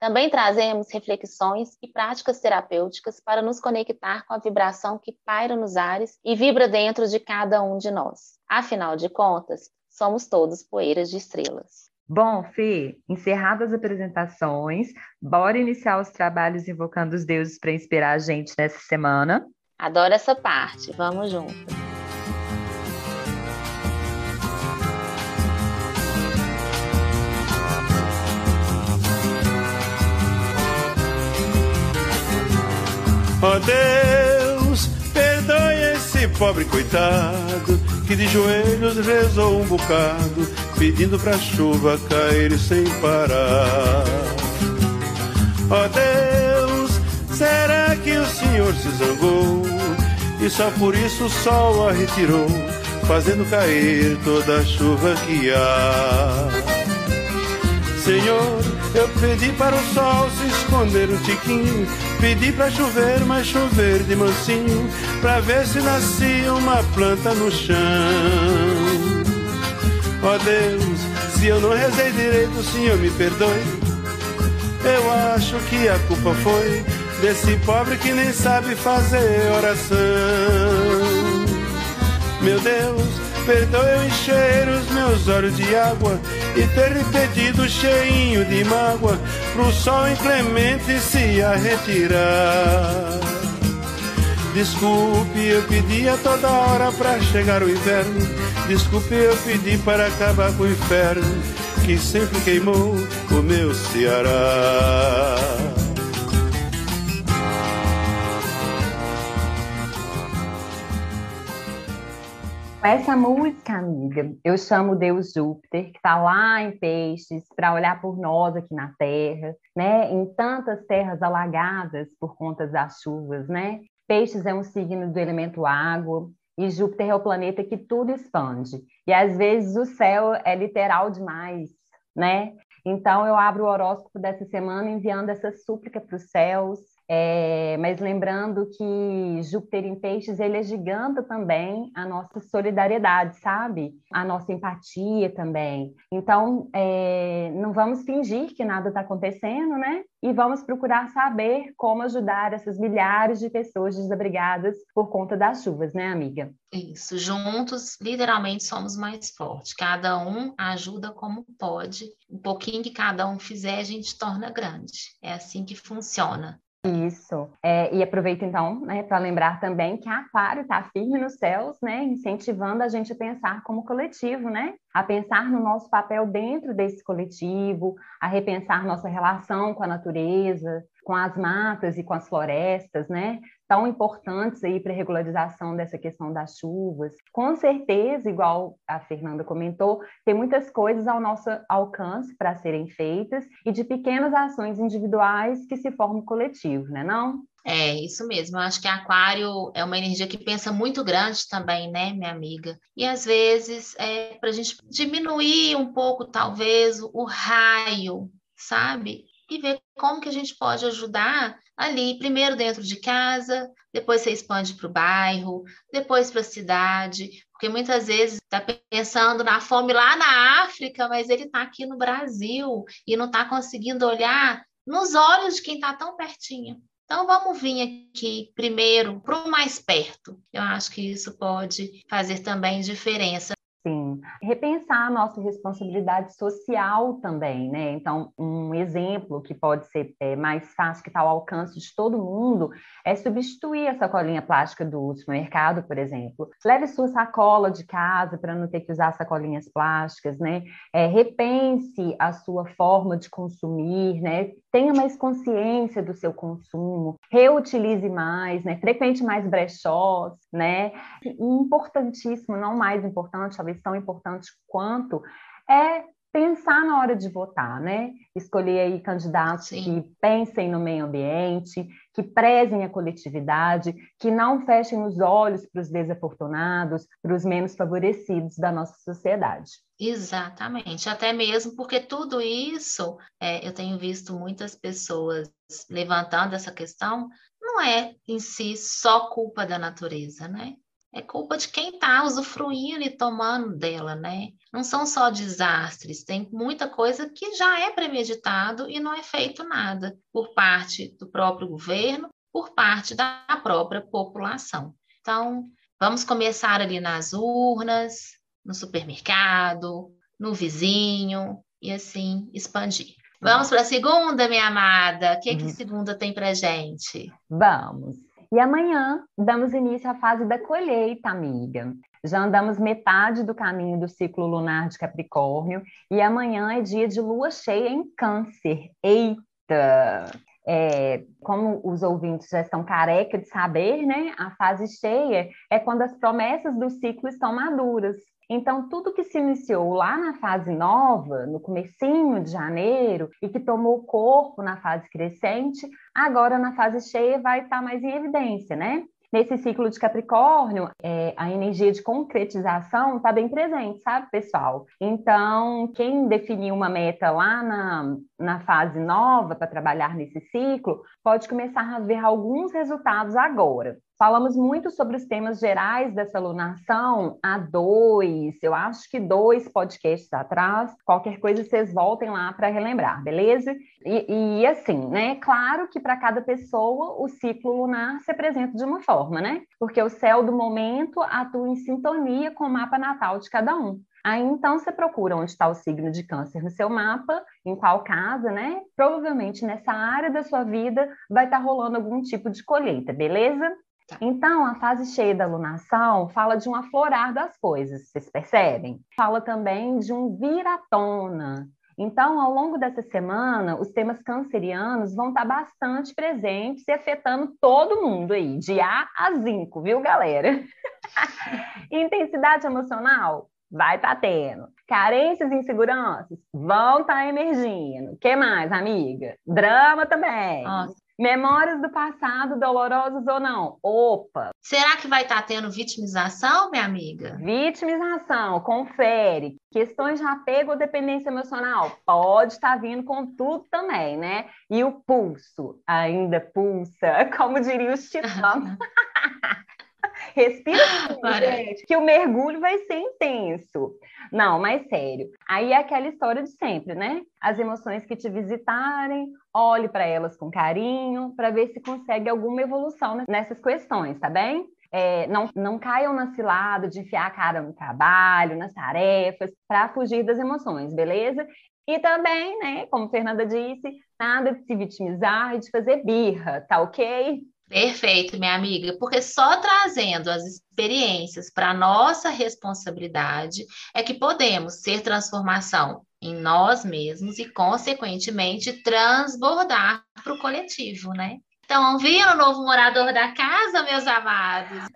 Também trazemos reflexões e práticas terapêuticas para nos conectar com a vibração que paira nos ares e vibra dentro de cada um de nós. Afinal de contas, somos todos poeiras de estrelas. Bom, Fê, encerradas as apresentações, bora iniciar os trabalhos invocando os deuses para inspirar a gente nessa semana? Adoro essa parte, vamos juntos. Deus, perdoe esse pobre coitado que de joelhos rezou um bocado, pedindo pra chuva cair sem parar. Ó oh Deus, será que o Senhor se zangou e só por isso o sol a retirou, fazendo cair toda a chuva que há? Senhor, eu pedi para o sol se esconder um tiquinho Pedi pra chover, mas chover de mansinho, pra ver se nascia uma planta no chão. Ó oh Deus, se eu não rezei direito, o Senhor me perdoe. Eu acho que a culpa foi desse pobre que nem sabe fazer oração. Meu Deus, perdoe eu encher os meus olhos de água e ter lhe pedido cheinho de mágoa pro sol inclemente se a retirar. Desculpe, eu pedi a toda hora pra chegar o inverno. Desculpe, eu pedi para acabar com o inferno que sempre queimou o meu Ceará. Essa música, amiga, eu chamo Deus Júpiter, que está lá em Peixes, para olhar por nós aqui na Terra, né? Em tantas terras alagadas por conta das chuvas, né? Peixes é um signo do elemento água e Júpiter é o planeta que tudo expande. E às vezes o céu é literal demais, né? Então eu abro o horóscopo dessa semana enviando essa súplica para os céus, é, mas lembrando que Júpiter em Peixes ele é giganta também a nossa solidariedade, sabe? A nossa empatia também. Então, é, não vamos fingir que nada está acontecendo, né? E vamos procurar saber como ajudar essas milhares de pessoas desabrigadas por conta das chuvas, né, amiga? Isso, juntos, literalmente somos mais fortes. Cada um ajuda como pode. Um pouquinho que cada um fizer, a gente torna grande. É assim que funciona. Isso. É, e aproveito então, né, para lembrar também que a Aquário está firme nos céus, né, incentivando a gente a pensar como coletivo, né, a pensar no nosso papel dentro desse coletivo, a repensar nossa relação com a natureza, com as matas e com as florestas, né? Tão importantes aí para a regularização dessa questão das chuvas. Com certeza, igual a Fernanda comentou, tem muitas coisas ao nosso alcance para serem feitas e de pequenas ações individuais que se formam coletivo, né não? É, isso mesmo. Eu acho que Aquário é uma energia que pensa muito grande também, né, minha amiga? E às vezes é para a gente diminuir um pouco, talvez, o raio, sabe? E ver como que a gente pode ajudar ali, primeiro dentro de casa, depois você expande para o bairro, depois para a cidade, porque muitas vezes está pensando na fome lá na África, mas ele está aqui no Brasil e não está conseguindo olhar nos olhos de quem está tão pertinho. Então, vamos vir aqui primeiro para o mais perto. Eu acho que isso pode fazer também diferença. Repensar a nossa responsabilidade social também, né? Então, um exemplo que pode ser é, mais fácil, que está ao alcance de todo mundo, é substituir a sacolinha plástica do supermercado, por exemplo. Leve sua sacola de casa para não ter que usar sacolinhas plásticas, né? É, repense a sua forma de consumir, né? Tenha mais consciência do seu consumo, reutilize mais, né? Frequente mais brechós, né? Importantíssimo, não mais importante, talvez tão importante quanto, é pensar na hora de votar, né? Escolher aí candidatos Sim. que pensem no meio ambiente, que prezem a coletividade, que não fechem os olhos para os desafortunados, para os menos favorecidos da nossa sociedade. Exatamente, até mesmo porque tudo isso, é, eu tenho visto muitas pessoas levantando essa questão, não é em si só culpa da natureza, né? É culpa de quem está usufruindo e tomando dela, né? Não são só desastres, tem muita coisa que já é premeditado e não é feito nada por parte do próprio governo, por parte da própria população. Então, vamos começar ali nas urnas, no supermercado, no vizinho e assim expandir. Vamos para a segunda, minha amada. O que, que uhum. segunda tem para gente? Vamos. E amanhã damos início à fase da colheita, amiga. Já andamos metade do caminho do ciclo lunar de Capricórnio e amanhã é dia de lua cheia em Câncer. Eita! É, como os ouvintes já estão careca de saber, né? A fase cheia é quando as promessas do ciclo estão maduras. Então, tudo que se iniciou lá na fase nova, no comecinho de janeiro, e que tomou corpo na fase crescente, agora na fase cheia vai estar mais em evidência, né? Nesse ciclo de Capricórnio, é, a energia de concretização está bem presente, sabe, pessoal? Então, quem definiu uma meta lá na, na fase nova para trabalhar nesse ciclo, pode começar a ver alguns resultados agora. Falamos muito sobre os temas gerais dessa alunação há dois, eu acho que dois podcasts atrás. Qualquer coisa vocês voltem lá para relembrar, beleza? E, e, assim, né? Claro que para cada pessoa o ciclo lunar se apresenta de uma forma, né? Porque o céu do momento atua em sintonia com o mapa natal de cada um. Aí então você procura onde está o signo de câncer no seu mapa, em qual casa, né? Provavelmente nessa área da sua vida vai estar tá rolando algum tipo de colheita, beleza? Tá. Então, a fase cheia da lunação fala de um aflorar das coisas, vocês percebem? Fala também de um vir à tona. Então, ao longo dessa semana, os temas cancerianos vão estar bastante presentes e afetando todo mundo aí, de A a Zinco, viu, galera? Intensidade emocional? Vai estar tá tendo. Carências e inseguranças? Vão estar tá emergindo. Que mais, amiga? Drama também. Nossa. Memórias do passado, dolorosos ou não? Opa! Será que vai estar tá tendo vitimização, minha amiga? Vitimização, confere. Questões de apego ou dependência emocional? Pode estar tá vindo com tudo também, né? E o pulso? Ainda pulsa, como diria os titãs. Respira, gente, que o mergulho vai ser intenso. Não, mas sério. Aí é aquela história de sempre, né? As emoções que te visitarem, olhe para elas com carinho, para ver se consegue alguma evolução nessas questões, tá bem? É, não, não caiam na cilada de enfiar a cara no trabalho, nas tarefas, para fugir das emoções, beleza? E também, né, como Fernanda disse, nada de se vitimizar e de fazer birra, tá ok? Perfeito, minha amiga, porque só trazendo as experiências para nossa responsabilidade é que podemos ser transformação em nós mesmos e, consequentemente, transbordar para o coletivo, né? Então, viram o novo morador da casa, meus amados?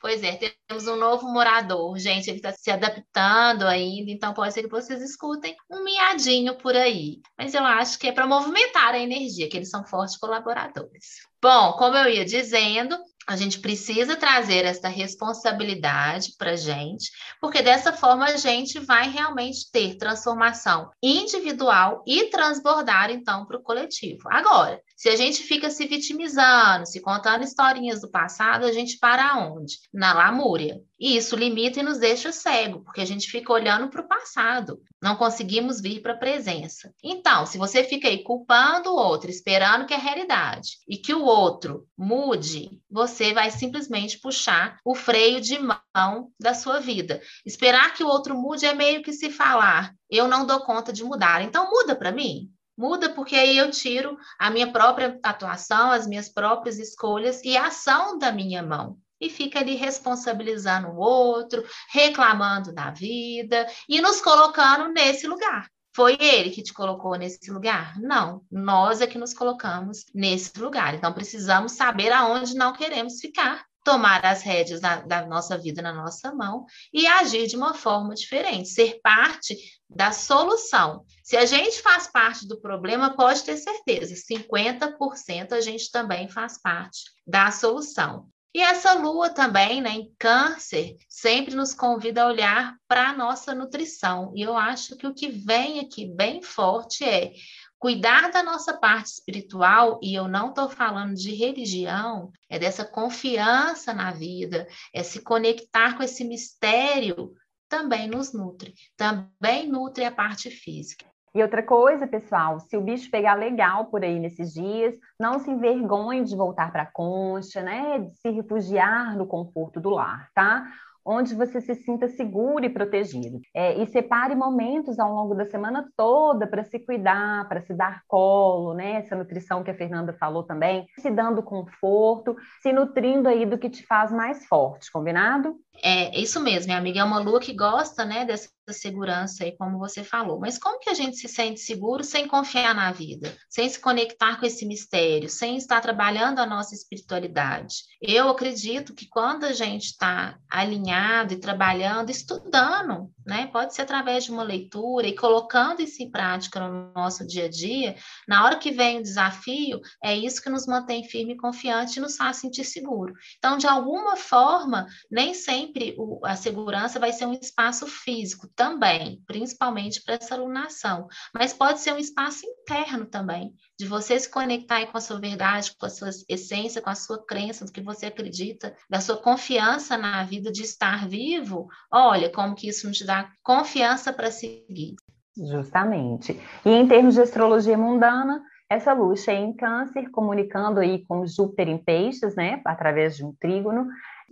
Pois é, temos um novo morador. Gente, ele está se adaptando ainda, então pode ser que vocês escutem um miadinho por aí. Mas eu acho que é para movimentar a energia, que eles são fortes colaboradores. Bom, como eu ia dizendo, a gente precisa trazer essa responsabilidade para a gente, porque dessa forma a gente vai realmente ter transformação individual e transbordar então para o coletivo. Agora, se a gente fica se vitimizando, se contando historinhas do passado, a gente para onde? Na lamúria. E isso limita e nos deixa cego, porque a gente fica olhando para o passado, não conseguimos vir para a presença. Então, se você fica aí culpando o outro, esperando que é realidade e que o outro mude, você vai simplesmente puxar o freio de mão da sua vida. Esperar que o outro mude é meio que se falar: eu não dou conta de mudar, então muda para mim. Muda porque aí eu tiro a minha própria atuação, as minhas próprias escolhas e a ação da minha mão e fica ali responsabilizando o outro, reclamando da vida e nos colocando nesse lugar. Foi ele que te colocou nesse lugar? Não, nós é que nos colocamos nesse lugar. Então precisamos saber aonde não queremos ficar tomar as rédeas da, da, nossa vida na nossa mão e agir de uma forma diferente, ser parte da solução. Se a gente faz parte do problema, pode ter certeza, 50% a gente também faz parte da solução. E essa lua também, né, em câncer, sempre nos convida a olhar para a nossa nutrição. E eu acho que o que vem aqui bem forte é Cuidar da nossa parte espiritual, e eu não estou falando de religião, é dessa confiança na vida, é se conectar com esse mistério, também nos nutre, também nutre a parte física. E outra coisa, pessoal, se o bicho pegar legal por aí nesses dias, não se envergonhe de voltar para a concha, né? De se refugiar no conforto do lar, tá? Onde você se sinta seguro e protegido. É, e separe momentos ao longo da semana toda para se cuidar, para se dar colo, né? Essa nutrição que a Fernanda falou também, se dando conforto, se nutrindo aí do que te faz mais forte, combinado? É isso mesmo, minha amiga. É uma lua que gosta, né, dessa segurança aí, como você falou. Mas como que a gente se sente seguro sem confiar na vida, sem se conectar com esse mistério, sem estar trabalhando a nossa espiritualidade? Eu acredito que quando a gente está alinhado e trabalhando, estudando, né, pode ser através de uma leitura e colocando isso em prática no nosso dia a dia, na hora que vem o desafio, é isso que nos mantém firme e confiante e nos faz sentir seguro. Então, de alguma forma, nem sempre o, a segurança vai ser um espaço físico também, principalmente para essa alunação, mas pode ser um espaço interno também, de você se conectar com a sua verdade, com a sua essência, com a sua crença, do que você acredita, da sua confiança na vida de estar vivo. Olha como que isso nos dá confiança para seguir. Justamente. E em termos de astrologia mundana, essa luz cheia em câncer, comunicando aí com Júpiter em peixes, né, através de um trígono,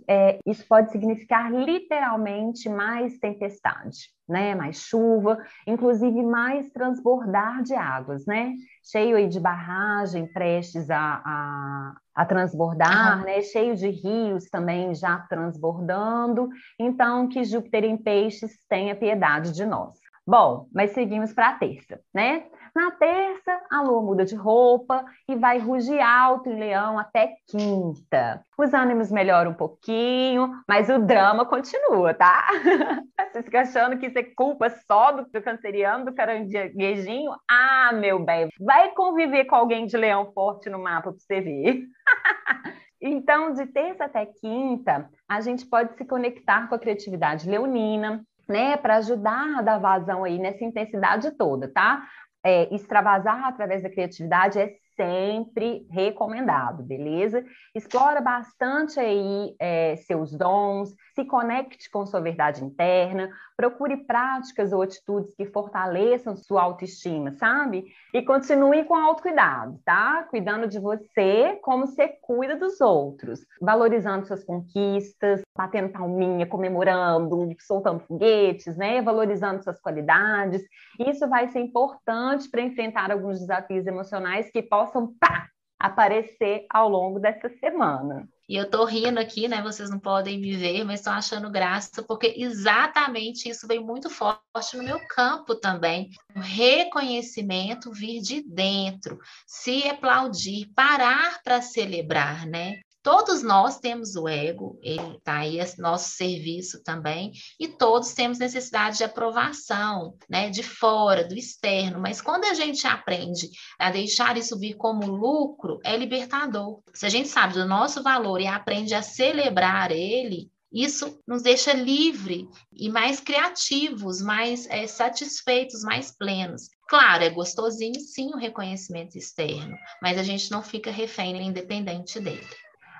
é, isso pode significar literalmente mais tempestade, né? Mais chuva, inclusive mais transbordar de águas, né? Cheio aí de barragem prestes a, a, a transbordar, uhum. né? Cheio de rios também já transbordando. Então, que Júpiter em peixes tenha piedade de nós. Bom, mas seguimos para a terça, né? Na terça, a lua muda de roupa e vai rugir alto em leão até quinta. Os ânimos melhoram um pouquinho, mas o drama continua, tá? Você fica achando que isso é culpa só do, canceriano, do caranguejinho? Ah, meu bem, vai conviver com alguém de leão forte no mapa para você ver. Então, de terça até quinta, a gente pode se conectar com a criatividade leonina, né, para ajudar a dar vazão aí nessa intensidade toda, tá? É, extravasar através da criatividade é sempre recomendado, beleza? Explora bastante aí é, seus dons, se conecte com sua verdade interna, procure práticas ou atitudes que fortaleçam sua autoestima, sabe? E continue com autocuidado, tá? Cuidando de você como você cuida dos outros, valorizando suas conquistas, batendo palminha, comemorando, soltando foguetes, né? Valorizando suas qualidades. Isso vai ser importante para enfrentar alguns desafios emocionais que possam pá, aparecer ao longo dessa semana. E eu tô rindo aqui, né? Vocês não podem me ver, mas estou achando graça, porque exatamente isso vem muito forte no meu campo também. O reconhecimento vir de dentro, se aplaudir, parar para celebrar, né? Todos nós temos o ego, ele está aí a nosso serviço também, e todos temos necessidade de aprovação, né, de fora, do externo, mas quando a gente aprende a deixar isso vir como lucro, é libertador. Se a gente sabe do nosso valor e aprende a celebrar ele, isso nos deixa livre e mais criativos, mais é, satisfeitos, mais plenos. Claro, é gostosinho sim o reconhecimento externo, mas a gente não fica refém independente dele.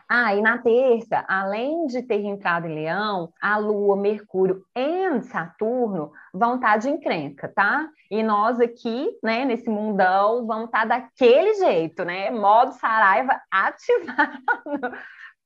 Ah, e na terça, além de ter entrado em Leão, a Lua, Mercúrio e Saturno vão estar tá de encrenca, tá? E nós aqui, né, nesse mundão, vamos estar tá daquele jeito, né? Modo Saraiva ativado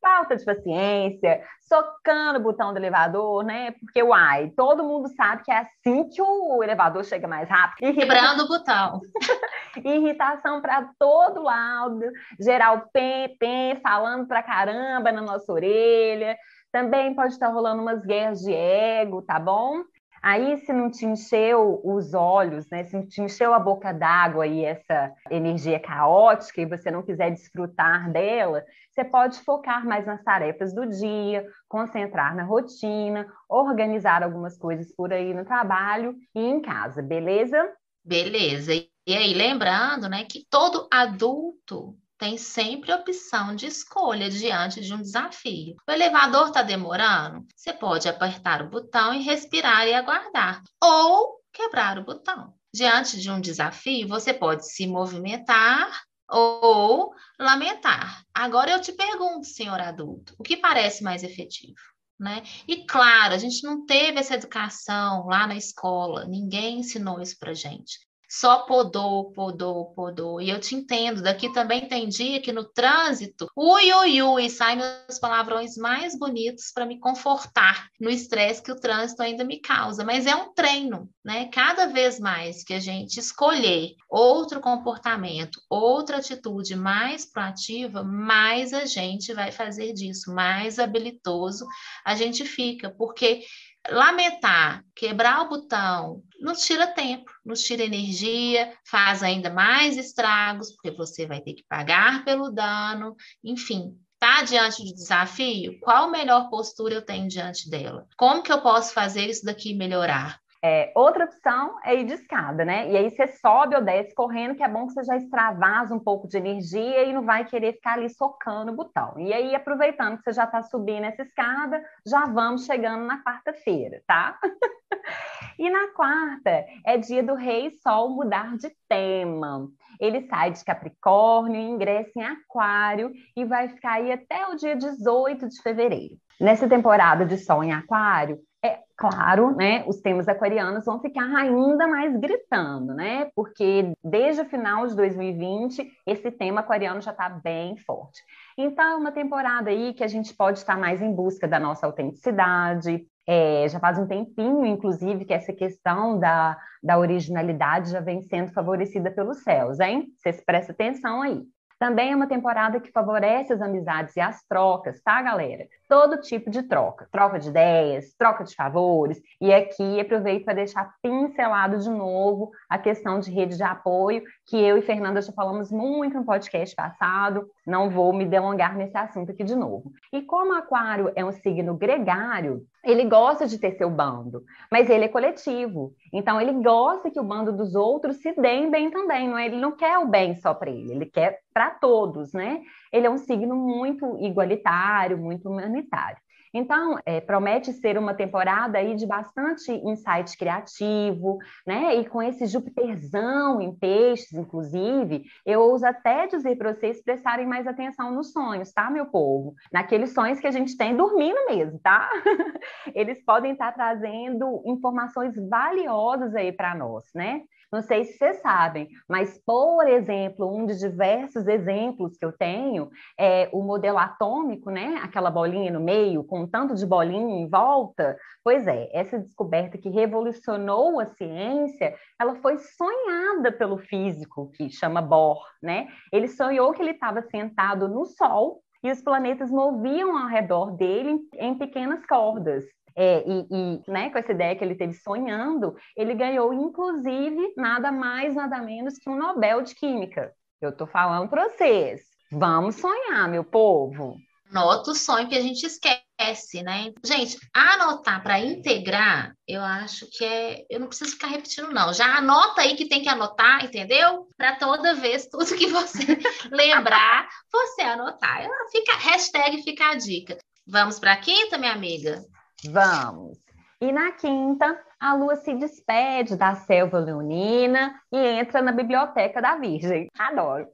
falta de paciência, socando o botão do elevador, né? Porque, uai, todo mundo sabe que é assim que o elevador chega mais rápido. Quebrando o botão. Irritação para todo lado, geral pem, pem, falando pra caramba na nossa orelha. Também pode estar rolando umas guerras de ego, tá bom? Aí, se não te encheu os olhos, né? Se não te encheu a boca d'água e essa energia caótica e você não quiser desfrutar dela, você pode focar mais nas tarefas do dia, concentrar na rotina, organizar algumas coisas por aí no trabalho e em casa, beleza? Beleza. E aí, lembrando, né, que todo adulto tem sempre opção de escolha diante de um desafio. O elevador está demorando? Você pode apertar o botão e respirar e aguardar, ou quebrar o botão. Diante de um desafio, você pode se movimentar ou lamentar. Agora eu te pergunto, senhor adulto, o que parece mais efetivo? Né? E claro, a gente não teve essa educação lá na escola, ninguém ensinou isso para gente só podou, podou, podou. E eu te entendo, daqui também tem dia que no trânsito, ui, ui, ui, saem meus palavrões mais bonitos para me confortar no estresse que o trânsito ainda me causa. Mas é um treino, né? Cada vez mais que a gente escolher outro comportamento, outra atitude mais proativa, mais a gente vai fazer disso, mais habilidoso a gente fica, porque lamentar, quebrar o botão, nos tira tempo, nos tira energia, faz ainda mais estragos, porque você vai ter que pagar pelo dano, enfim. Está diante de desafio? Qual melhor postura eu tenho diante dela? Como que eu posso fazer isso daqui melhorar? É, outra opção é ir de escada, né? E aí você sobe ou desce correndo, que é bom que você já extravasa um pouco de energia e não vai querer ficar ali socando o botão. E aí, aproveitando que você já está subindo essa escada, já vamos chegando na quarta-feira, tá? e na quarta é dia do Rei Sol mudar de tema. Ele sai de Capricórnio, ingressa em Aquário e vai ficar aí até o dia 18 de fevereiro. Nessa temporada de Sol em Aquário, é claro, né, os temas aquarianos vão ficar ainda mais gritando, né? Porque desde o final de 2020, esse tema aquariano já está bem forte. Então, é uma temporada aí que a gente pode estar mais em busca da nossa autenticidade. É, já faz um tempinho, inclusive, que essa questão da, da originalidade já vem sendo favorecida pelos céus, hein? Vocês prestem atenção aí. Também é uma temporada que favorece as amizades e as trocas, tá, galera? Todo tipo de troca, troca de ideias, troca de favores. E aqui aproveito para deixar pincelado de novo a questão de rede de apoio, que eu e Fernanda já falamos muito no podcast passado. Não vou me delongar nesse assunto aqui de novo. E como Aquário é um signo gregário, ele gosta de ter seu bando, mas ele é coletivo. Então ele gosta que o bando dos outros se deem bem também, não é? Ele não quer o bem só para ele, ele quer para todos, né? Ele é um signo muito igualitário, muito humanitário. Então, é, promete ser uma temporada aí de bastante insight criativo, né? E com esse Júpiterzão em peixes, inclusive, eu ouso até dizer para vocês prestarem mais atenção nos sonhos, tá, meu povo? Naqueles sonhos que a gente tem dormindo mesmo, tá? Eles podem estar trazendo informações valiosas aí para nós, né? Não sei se vocês sabem, mas, por exemplo, um de diversos exemplos que eu tenho é o modelo atômico, né? Aquela bolinha no meio, com um tanto de bolinha em volta. Pois é, essa descoberta que revolucionou a ciência, ela foi sonhada pelo físico que chama Bohr, né? Ele sonhou que ele estava sentado no Sol e os planetas moviam ao redor dele em pequenas cordas. É, e, e né, com essa ideia que ele teve sonhando, ele ganhou, inclusive, nada mais, nada menos que um Nobel de Química. Eu estou falando para vocês. Vamos sonhar, meu povo. Anota o sonho que a gente esquece, né? Gente, anotar para integrar, eu acho que é. Eu não preciso ficar repetindo, não. Já anota aí que tem que anotar, entendeu? Para toda vez, tudo que você lembrar, você anotar. Fica, hashtag fica a dica. Vamos para a quinta, minha amiga? Vamos! E na quinta, a lua se despede da selva leonina e entra na biblioteca da Virgem. Adoro!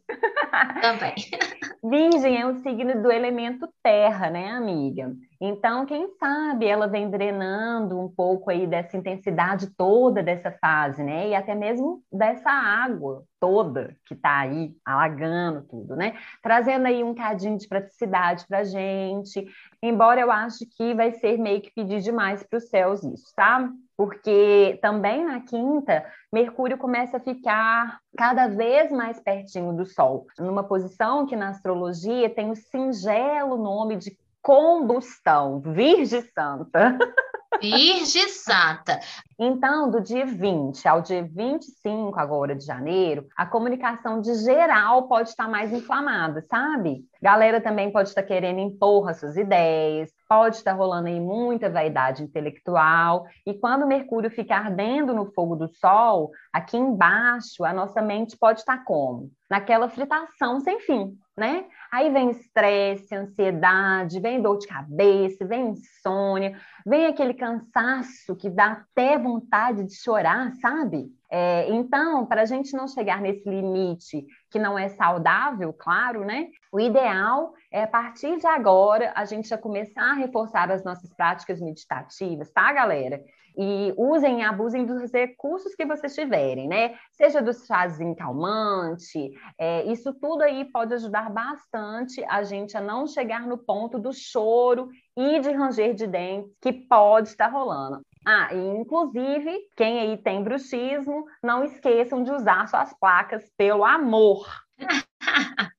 Também. Virgem é um signo do elemento terra, né, amiga? Então, quem sabe ela vem drenando um pouco aí dessa intensidade toda dessa fase, né? E até mesmo dessa água toda que tá aí alagando tudo, né? Trazendo aí um cadinho de praticidade pra gente. Embora eu acho que vai ser meio que pedir demais para os céus isso, tá? Porque também na quinta, Mercúrio começa a ficar cada vez mais pertinho do Sol, numa posição que na astrologia tem o singelo nome de combustão, Virgem Santa. Virgem Santa. Então, do dia 20 ao dia 25 agora de janeiro, a comunicação de geral pode estar mais inflamada, sabe? Galera também pode estar querendo impor as suas ideias, pode estar rolando aí muita vaidade intelectual, e quando Mercúrio ficar ardendo no fogo do Sol, aqui embaixo, a nossa mente pode estar como? Naquela fritação sem fim, né? Aí vem estresse, ansiedade, vem dor de cabeça, vem insônia, vem aquele cansaço que dá até vontade de chorar, sabe? É, então, para a gente não chegar nesse limite que não é saudável, claro, né? O ideal é, a partir de agora, a gente já começar a reforçar as nossas práticas meditativas, tá, galera? E usem e abusem dos recursos que vocês tiverem, né? Seja do chazinho calmante, é, isso tudo aí pode ajudar bastante a gente a não chegar no ponto do choro e de ranger de dentes que pode estar rolando. Ah, e inclusive, quem aí tem bruxismo, não esqueçam de usar suas placas pelo amor.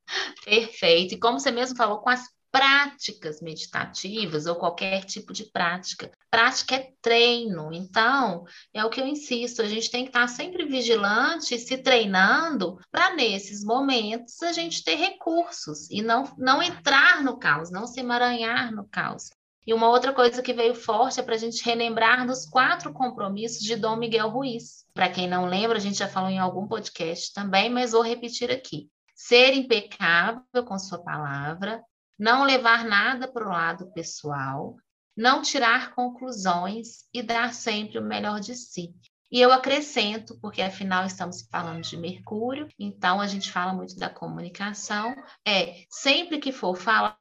Perfeito. E como você mesmo falou, com as práticas meditativas ou qualquer tipo de prática. Prática é treino, então é o que eu insisto, a gente tem que estar sempre vigilante, se treinando, para nesses momentos a gente ter recursos e não, não entrar no caos, não se emaranhar no caos. E uma outra coisa que veio forte é para a gente relembrar dos quatro compromissos de Dom Miguel Ruiz. Para quem não lembra, a gente já falou em algum podcast também, mas vou repetir aqui. Ser impecável com sua palavra, não levar nada para o lado pessoal, não tirar conclusões e dar sempre o melhor de si. E eu acrescento, porque afinal estamos falando de Mercúrio, então a gente fala muito da comunicação, é sempre que for falar,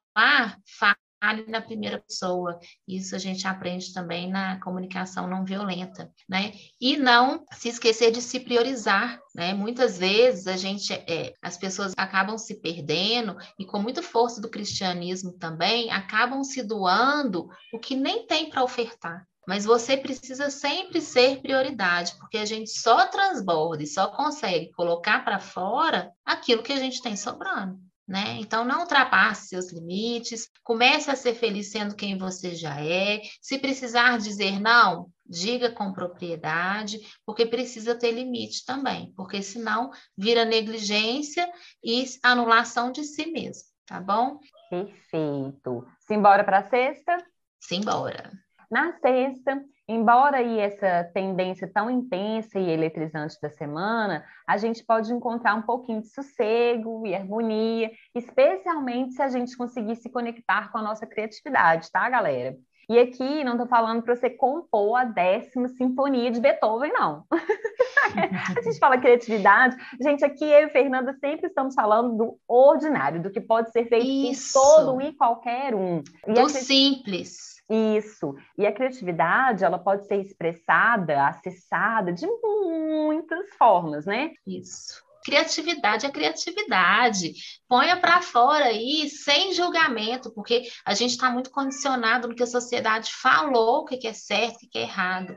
fale na primeira pessoa. Isso a gente aprende também na comunicação não violenta, né? E não se esquecer de se priorizar, né? Muitas vezes a gente, é, as pessoas acabam se perdendo e com muita força do cristianismo também acabam se doando o que nem tem para ofertar. Mas você precisa sempre ser prioridade, porque a gente só transborda e só consegue colocar para fora aquilo que a gente tem sobrando. Né? Então, não ultrapasse seus limites, comece a ser feliz sendo quem você já é. Se precisar dizer não, diga com propriedade, porque precisa ter limite também, porque senão vira negligência e anulação de si mesmo, tá bom? Perfeito. Simbora para a sexta? Simbora. Na sexta, embora aí essa tendência tão intensa e eletrizante da semana, a gente pode encontrar um pouquinho de sossego e harmonia, especialmente se a gente conseguir se conectar com a nossa criatividade, tá, galera? E aqui não estou falando para você compor a décima sinfonia de Beethoven, não. a gente fala criatividade. Gente, aqui eu e Fernanda sempre estamos falando do ordinário, do que pode ser feito Isso. por todo e qualquer um. E do simples. Isso. E a criatividade, ela pode ser expressada, acessada de muitas formas, né? Isso. Criatividade é criatividade. Ponha para fora aí, sem julgamento, porque a gente está muito condicionado no que a sociedade falou, o que é certo, o que é errado.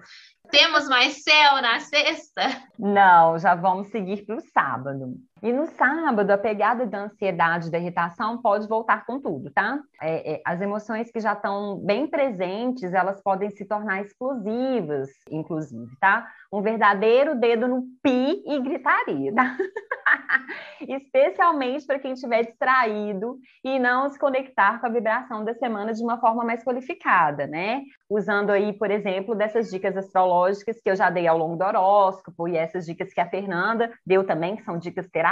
Temos mais céu na sexta? Não, já vamos seguir para o sábado. E no sábado, a pegada da ansiedade, da irritação pode voltar com tudo, tá? É, é, as emoções que já estão bem presentes, elas podem se tornar explosivas, inclusive, tá? Um verdadeiro dedo no pi e gritaria, tá? Especialmente para quem estiver distraído e não se conectar com a vibração da semana de uma forma mais qualificada, né? Usando aí, por exemplo, dessas dicas astrológicas que eu já dei ao longo do horóscopo e essas dicas que a Fernanda deu também, que são dicas terapêuticas,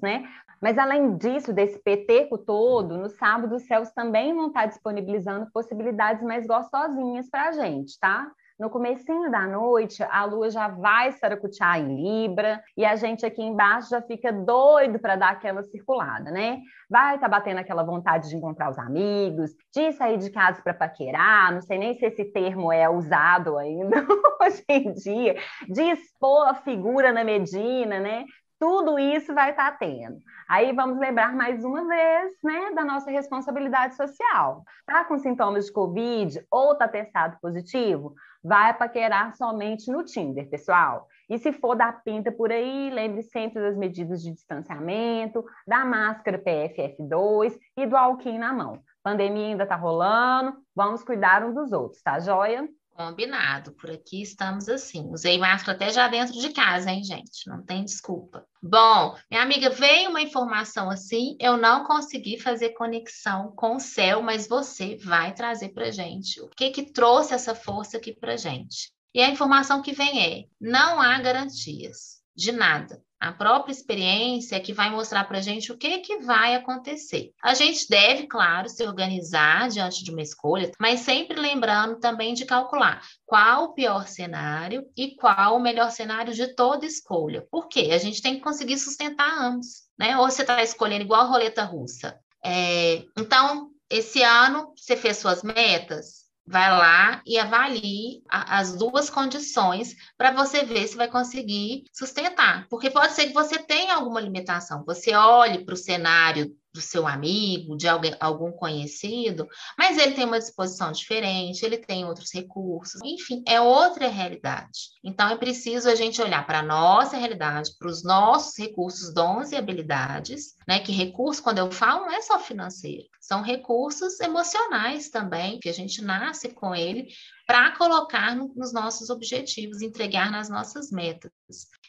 né? Mas além disso, desse peteco todo, no sábado os céus também vão estar disponibilizando possibilidades mais gostosinhas para a gente, tá? No comecinho da noite, a lua já vai saracutear em Libra e a gente aqui embaixo já fica doido para dar aquela circulada, né? Vai estar tá batendo aquela vontade de encontrar os amigos, de sair de casa para paquerar, não sei nem se esse termo é usado ainda hoje em dia, de expor a figura na Medina, né? Tudo isso vai estar tá tendo. Aí vamos lembrar mais uma vez, né, da nossa responsabilidade social. Tá com sintomas de Covid ou tá testado positivo? Vai paquerar somente no Tinder, pessoal. E se for dar pinta por aí, lembre sempre das medidas de distanciamento, da máscara PFF2 e do alquim na mão. Pandemia ainda tá rolando, vamos cuidar um dos outros, tá joia? Combinado, por aqui estamos assim. Usei máscara até já dentro de casa, hein, gente? Não tem desculpa. Bom, minha amiga, veio uma informação assim, eu não consegui fazer conexão com o céu, mas você vai trazer para gente. O que que trouxe essa força aqui para gente? E a informação que vem é: não há garantias de nada. A própria experiência que vai mostrar para a gente o que, que vai acontecer. A gente deve, claro, se organizar diante de uma escolha, mas sempre lembrando também de calcular qual o pior cenário e qual o melhor cenário de toda escolha. Por quê? A gente tem que conseguir sustentar ambos, né? Ou você está escolhendo igual a roleta russa. É, então, esse ano você fez suas metas, vai lá e avalie a, as duas condições para você ver se vai conseguir sustentar. Porque pode ser que você tenha alguma limitação. Você olhe para o cenário do seu amigo, de alguém, algum conhecido, mas ele tem uma disposição diferente, ele tem outros recursos, enfim, é outra realidade. Então é preciso a gente olhar para a nossa realidade, para os nossos recursos, dons e habilidades, né? Que recurso, quando eu falo, não é só financeiro, são recursos emocionais também, que a gente nasce com ele para colocar no, nos nossos objetivos, entregar nas nossas metas.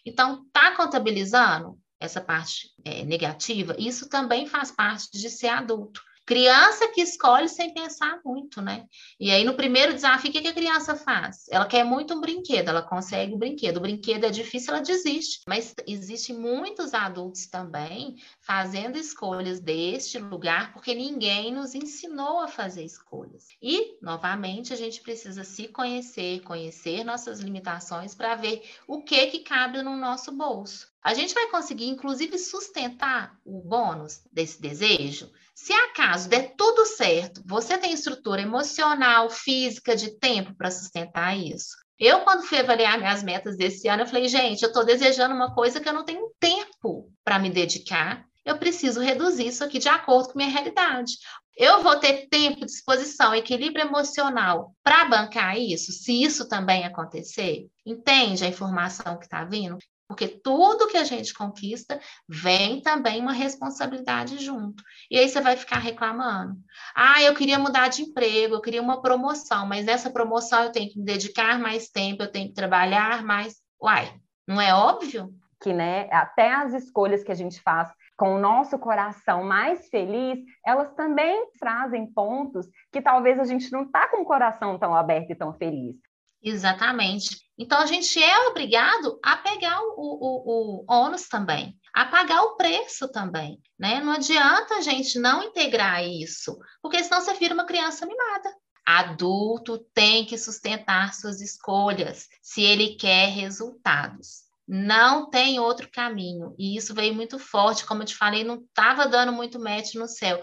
Então, tá contabilizando? Essa parte é, negativa, isso também faz parte de ser adulto. Criança que escolhe sem pensar muito, né? E aí, no primeiro desafio, o que a criança faz? Ela quer muito um brinquedo, ela consegue o brinquedo. O brinquedo é difícil, ela desiste. Mas existem muitos adultos também fazendo escolhas deste lugar, porque ninguém nos ensinou a fazer escolhas. E, novamente, a gente precisa se conhecer, conhecer nossas limitações para ver o que que cabe no nosso bolso. A gente vai conseguir, inclusive, sustentar o bônus desse desejo? Se acaso der tudo certo, você tem estrutura emocional, física, de tempo para sustentar isso? Eu, quando fui avaliar minhas metas desse ano, eu falei, gente, eu estou desejando uma coisa que eu não tenho tempo para me dedicar. Eu preciso reduzir isso aqui de acordo com minha realidade. Eu vou ter tempo, disposição, equilíbrio emocional para bancar isso, se isso também acontecer? Entende a informação que está vindo? Porque tudo que a gente conquista vem também uma responsabilidade junto. E aí você vai ficar reclamando. Ah, eu queria mudar de emprego, eu queria uma promoção, mas nessa promoção eu tenho que me dedicar mais tempo, eu tenho que trabalhar mais. Uai, não é óbvio? Que, né, até as escolhas que a gente faz com o nosso coração mais feliz, elas também trazem pontos que talvez a gente não está com o coração tão aberto e tão feliz. Exatamente. Então, a gente é obrigado a pegar o, o, o ônus também, a pagar o preço também, né? Não adianta a gente não integrar isso, porque senão você vira uma criança mimada. Adulto tem que sustentar suas escolhas se ele quer resultados. Não tem outro caminho. E isso veio muito forte, como eu te falei, não estava dando muito match no céu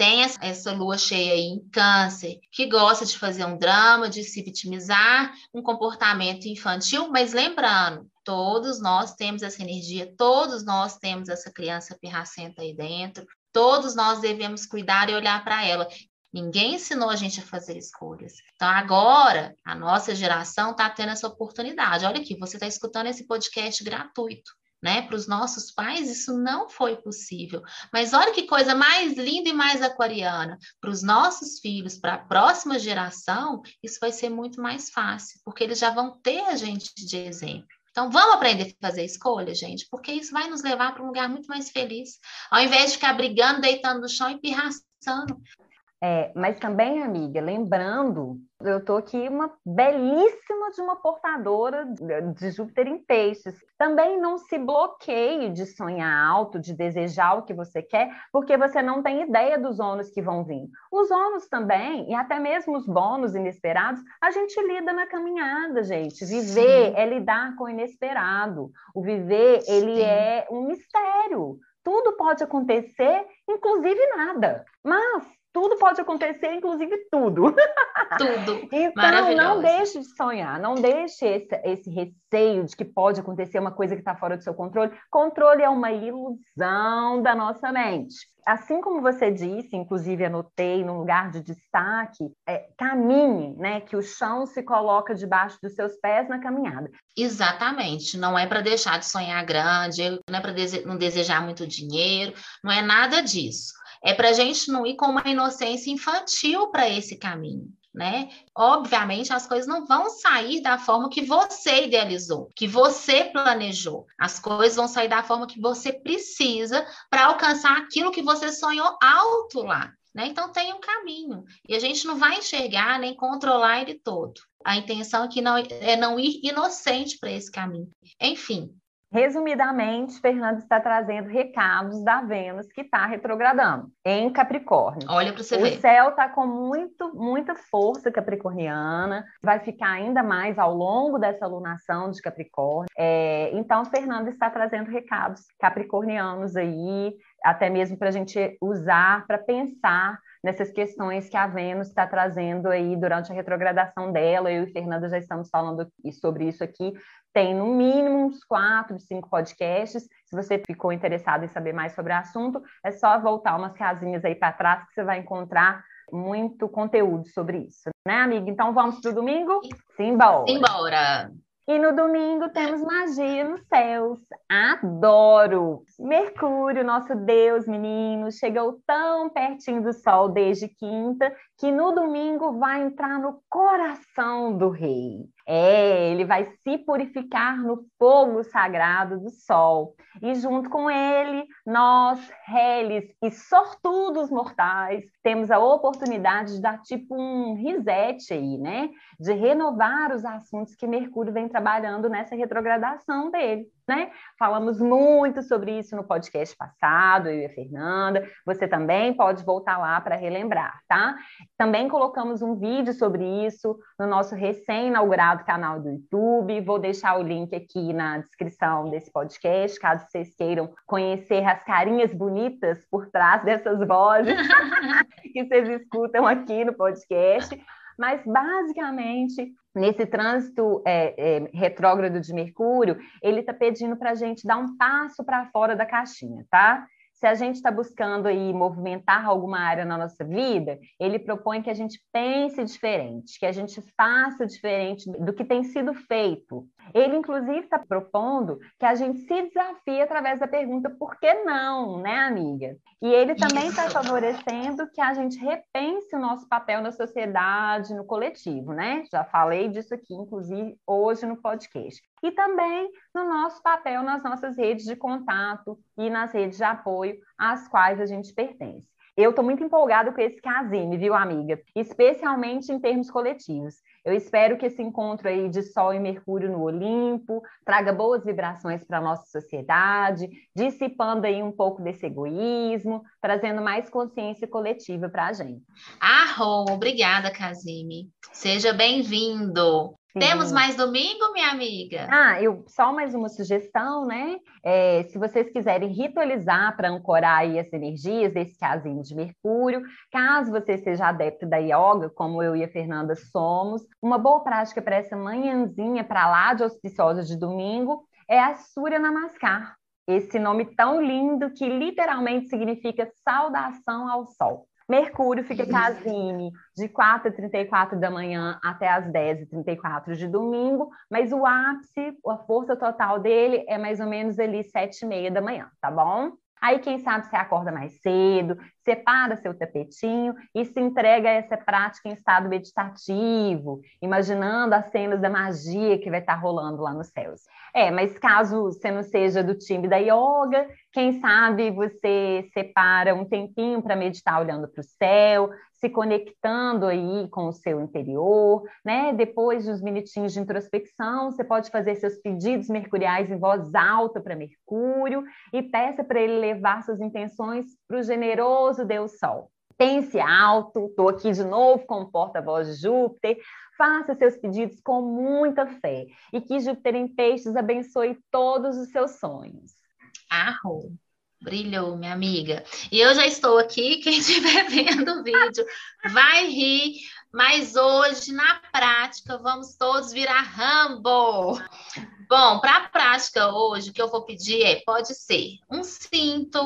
tem essa lua cheia aí em câncer, que gosta de fazer um drama, de se vitimizar, um comportamento infantil, mas lembrando, todos nós temos essa energia, todos nós temos essa criança pirracenta aí dentro, todos nós devemos cuidar e olhar para ela. Ninguém ensinou a gente a fazer escolhas. Então, agora, a nossa geração está tendo essa oportunidade. Olha aqui, você está escutando esse podcast gratuito né? Para os nossos pais, isso não foi possível. Mas olha que coisa mais linda e mais aquariana. Para os nossos filhos, para a próxima geração, isso vai ser muito mais fácil, porque eles já vão ter a gente de exemplo. Então, vamos aprender a fazer escolha, gente, porque isso vai nos levar para um lugar muito mais feliz. Ao invés de ficar brigando, deitando no chão e pirraçando. É, mas também, amiga, lembrando, eu estou aqui uma belíssima de uma portadora de Júpiter em peixes. Também não se bloqueie de sonhar alto, de desejar o que você quer, porque você não tem ideia dos ônus que vão vir. Os ônus também, e até mesmo os bônus inesperados, a gente lida na caminhada, gente. Viver Sim. é lidar com o inesperado. O viver, Sim. ele é um mistério. Tudo pode acontecer, inclusive nada. Mas tudo pode acontecer, inclusive tudo. Tudo. então, não deixe de sonhar, não deixe esse, esse receio de que pode acontecer uma coisa que está fora do seu controle. Controle é uma ilusão da nossa mente. Assim como você disse, inclusive anotei no lugar de destaque, é, caminhe, né? Que o chão se coloca debaixo dos seus pés na caminhada. Exatamente. Não é para deixar de sonhar grande, não é para dese não desejar muito dinheiro, não é nada disso é para a gente não ir com uma inocência infantil para esse caminho. Né? Obviamente, as coisas não vão sair da forma que você idealizou, que você planejou. As coisas vão sair da forma que você precisa para alcançar aquilo que você sonhou alto lá. Né? Então tem um caminho e a gente não vai enxergar nem controlar ele todo. A intenção aqui não, é não ir inocente para esse caminho. Enfim, Resumidamente, Fernando está trazendo recados da Vênus que está retrogradando em Capricórnio. Olha para você o ver. O céu está com muito, muita força capricorniana, vai ficar ainda mais ao longo dessa lunação de Capricórnio. É, então, Fernando está trazendo recados capricornianos aí, até mesmo para a gente usar para pensar nessas questões que a Vênus está trazendo aí durante a retrogradação dela. Eu e Fernanda já estamos falando sobre isso aqui, tem no mínimo uns quatro, cinco podcasts. Se você ficou interessado em saber mais sobre o assunto, é só voltar umas casinhas aí para trás que você vai encontrar muito conteúdo sobre isso, né, amiga? Então vamos para o domingo? Simbora! Simbora! E no domingo temos magia nos céus. Adoro! Mercúrio, nosso Deus, menino, chegou tão pertinho do Sol desde quinta que no domingo vai entrar no coração do rei. É, ele vai se purificar no fogo sagrado do sol. E junto com ele, nós, réis e sortudos mortais, temos a oportunidade de dar tipo um reset aí, né? De renovar os assuntos que Mercúrio vem trabalhando nessa retrogradação dele né? Falamos muito sobre isso no podcast passado, eu e a Fernanda. Você também pode voltar lá para relembrar, tá? Também colocamos um vídeo sobre isso no nosso recém-inaugurado canal do YouTube. Vou deixar o link aqui na descrição desse podcast, caso vocês queiram conhecer as carinhas bonitas por trás dessas vozes que vocês escutam aqui no podcast. Mas, basicamente, nesse trânsito é, é, retrógrado de Mercúrio, ele está pedindo para a gente dar um passo para fora da caixinha, tá? se a gente está buscando aí movimentar alguma área na nossa vida, ele propõe que a gente pense diferente, que a gente faça diferente do que tem sido feito. Ele, inclusive, está propondo que a gente se desafie através da pergunta por que não, né, amiga? E ele também está favorecendo que a gente repense o nosso papel na sociedade, no coletivo, né? Já falei disso aqui, inclusive, hoje no podcast e também no nosso papel nas nossas redes de contato e nas redes de apoio às quais a gente pertence. Eu estou muito empolgada com esse casime, viu, amiga? Especialmente em termos coletivos. Eu espero que esse encontro aí de Sol e Mercúrio no Olimpo traga boas vibrações para a nossa sociedade, dissipando aí um pouco desse egoísmo, trazendo mais consciência coletiva para a gente. Arro, obrigada, Casime. Seja bem-vindo. Temos mais domingo, minha amiga? Ah, eu só mais uma sugestão, né? É, se vocês quiserem ritualizar para ancorar aí as energias desse casinho de Mercúrio, caso você seja adepto da yoga, como eu e a Fernanda somos, uma boa prática para essa manhãzinha para lá de auspiciosa de domingo é a Surya Namaskar. Esse nome tão lindo que literalmente significa saudação ao sol. Mercúrio fica casime de 4h34 da manhã até as 10h34 de domingo, mas o ápice, a força total dele é mais ou menos ali 7h30 da manhã, tá bom? Aí, quem sabe, você acorda mais cedo, separa seu tapetinho e se entrega a essa prática em estado meditativo, imaginando as cenas da magia que vai estar rolando lá nos céus. É, mas caso você não seja do time da yoga, quem sabe você separa um tempinho para meditar olhando para o céu, se conectando aí com o seu interior, né? Depois dos minutinhos de introspecção, você pode fazer seus pedidos mercuriais em voz alta para Mercúrio e peça para ele levar suas intenções para o generoso Deus Sol. Pense alto, estou aqui de novo com o porta-voz de Júpiter, faça seus pedidos com muita fé e que Júpiter em peixes abençoe todos os seus sonhos. Arro! Brilhou, minha amiga. E eu já estou aqui, quem estiver vendo o vídeo vai rir, mas hoje, na prática, vamos todos virar Rambo. Bom, para a prática hoje, o que eu vou pedir é: pode ser um cinto,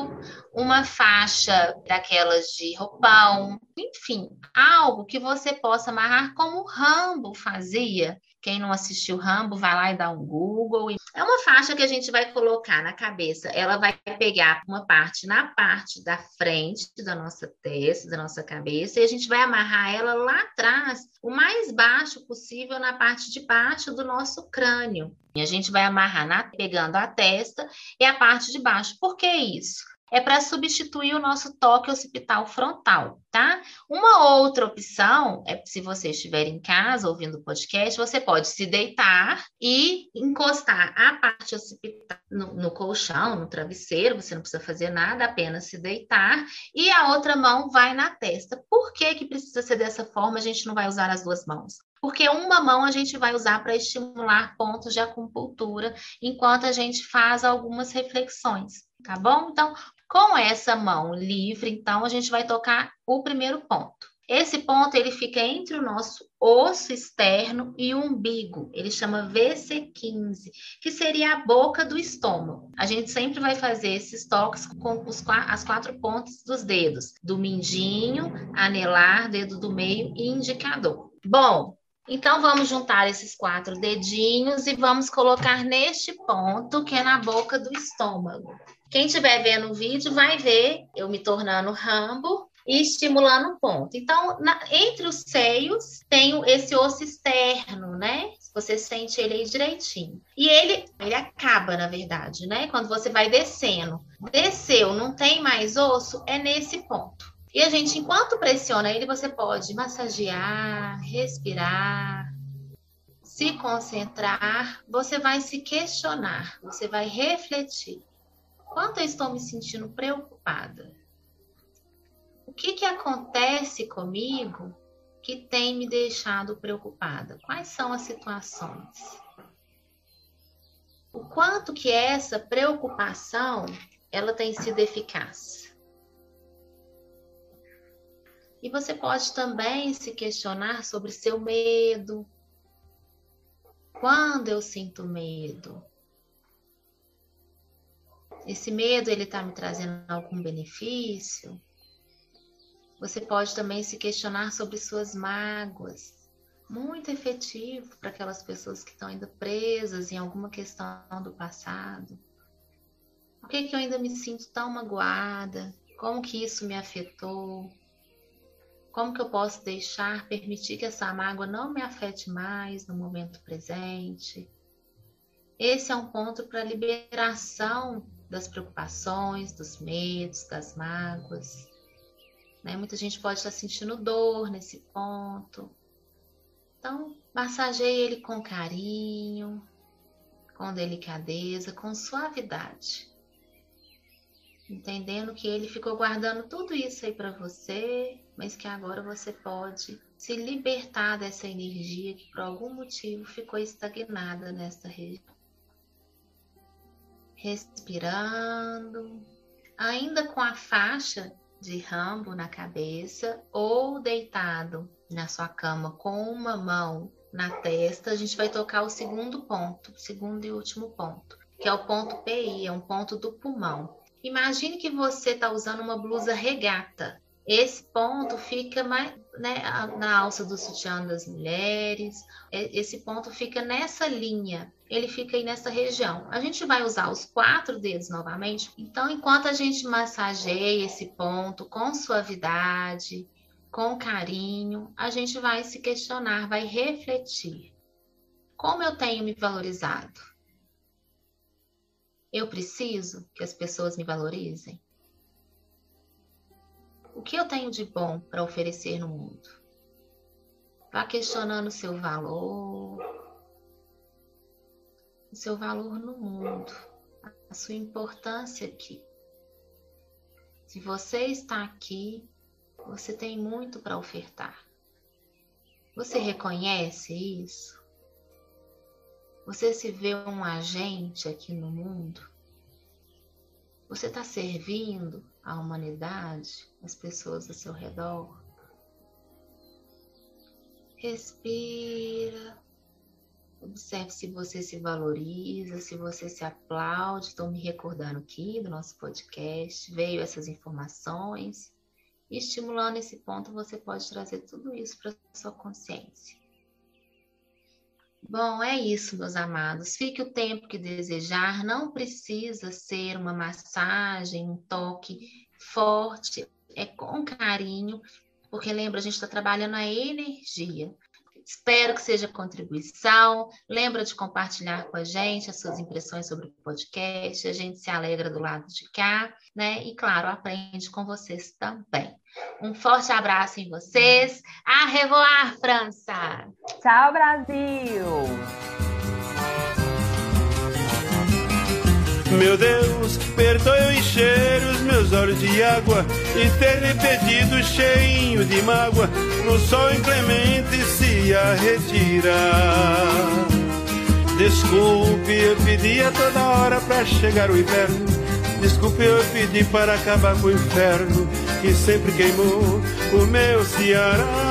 uma faixa daquelas de roupão, enfim, algo que você possa amarrar como o Rambo fazia quem não assistiu Rambo, vai lá e dá um Google. É uma faixa que a gente vai colocar na cabeça. Ela vai pegar uma parte na parte da frente da nossa testa, da nossa cabeça, e a gente vai amarrar ela lá atrás, o mais baixo possível na parte de baixo do nosso crânio. E a gente vai amarrar na, pegando a testa e a parte de baixo. Por que isso? É para substituir o nosso toque occipital frontal, tá? Uma outra opção é se você estiver em casa ouvindo o podcast, você pode se deitar e encostar a parte occipital no, no colchão, no travesseiro, você não precisa fazer nada, apenas se deitar, e a outra mão vai na testa. Por que, que precisa ser dessa forma? A gente não vai usar as duas mãos porque uma mão a gente vai usar para estimular pontos de acupuntura, enquanto a gente faz algumas reflexões, tá bom? Então, com essa mão livre, então, a gente vai tocar o primeiro ponto. Esse ponto ele fica entre o nosso osso externo e o umbigo. Ele chama VC15, que seria a boca do estômago. A gente sempre vai fazer esses toques com os, as quatro pontas dos dedos, do mindinho, anelar, dedo do meio e indicador. Bom, então vamos juntar esses quatro dedinhos e vamos colocar neste ponto que é na boca do estômago. Quem estiver vendo o vídeo vai ver eu me tornando Rambo e estimulando o ponto. Então, na, entre os seios tem esse osso externo, né? Você sente ele aí direitinho. E ele, ele acaba, na verdade, né? Quando você vai descendo. Desceu, não tem mais osso, é nesse ponto. E a gente, enquanto pressiona ele, você pode massagear, respirar, se concentrar, você vai se questionar, você vai refletir. Quanto eu estou me sentindo preocupada? O que, que acontece comigo que tem me deixado preocupada? Quais são as situações? O quanto que essa preocupação ela tem sido eficaz? E você pode também se questionar sobre seu medo. Quando eu sinto medo? Esse medo ele está me trazendo algum benefício? Você pode também se questionar sobre suas mágoas. Muito efetivo para aquelas pessoas que estão ainda presas em alguma questão do passado. Por que, que eu ainda me sinto tão magoada? Como que isso me afetou? Como que eu posso deixar, permitir que essa mágoa não me afete mais no momento presente? Esse é um ponto para liberação das preocupações, dos medos, das mágoas. Né? Muita gente pode estar sentindo dor nesse ponto. Então, massageie ele com carinho, com delicadeza, com suavidade. Entendendo que ele ficou guardando tudo isso aí para você, mas que agora você pode se libertar dessa energia que por algum motivo ficou estagnada nessa região respirando, ainda com a faixa de rambo na cabeça ou deitado na sua cama com uma mão na testa, a gente vai tocar o segundo ponto, segundo e último ponto, que é o ponto PI, é um ponto do pulmão. Imagine que você está usando uma blusa regata. Esse ponto fica mais né, na alça do sutiã das mulheres. Esse ponto fica nessa linha ele fica aí nessa região. A gente vai usar os quatro dedos novamente. Então, enquanto a gente massageia esse ponto com suavidade, com carinho, a gente vai se questionar, vai refletir. Como eu tenho me valorizado? Eu preciso que as pessoas me valorizem? O que eu tenho de bom para oferecer no mundo? Vá questionando o seu valor, o seu valor no mundo, a sua importância aqui. Se você está aqui, você tem muito para ofertar. Você reconhece isso? Você se vê um agente aqui no mundo? Você está servindo a humanidade, as pessoas ao seu redor? Respira Observe se você se valoriza, se você se aplaude. Estou me recordando aqui do nosso podcast, veio essas informações. E estimulando esse ponto, você pode trazer tudo isso para sua consciência. Bom, é isso, meus amados. Fique o tempo que desejar. Não precisa ser uma massagem, um toque forte. É com carinho, porque lembra, a gente está trabalhando a energia. Espero que seja contribuição. Lembra de compartilhar com a gente as suas impressões sobre o podcast. A gente se alegra do lado de cá, né? E claro, aprende com vocês também. Um forte abraço em vocês. A revoar, França! Tchau, Brasil! Meu Deus, perdoe eu encher os meus olhos de água e ter me pedido cheinho de mágoa no sol inclemente se a retirar. Desculpe, eu pedi a toda hora para chegar o inverno. Desculpe, eu pedi para acabar com o inferno que sempre queimou o meu Ceará.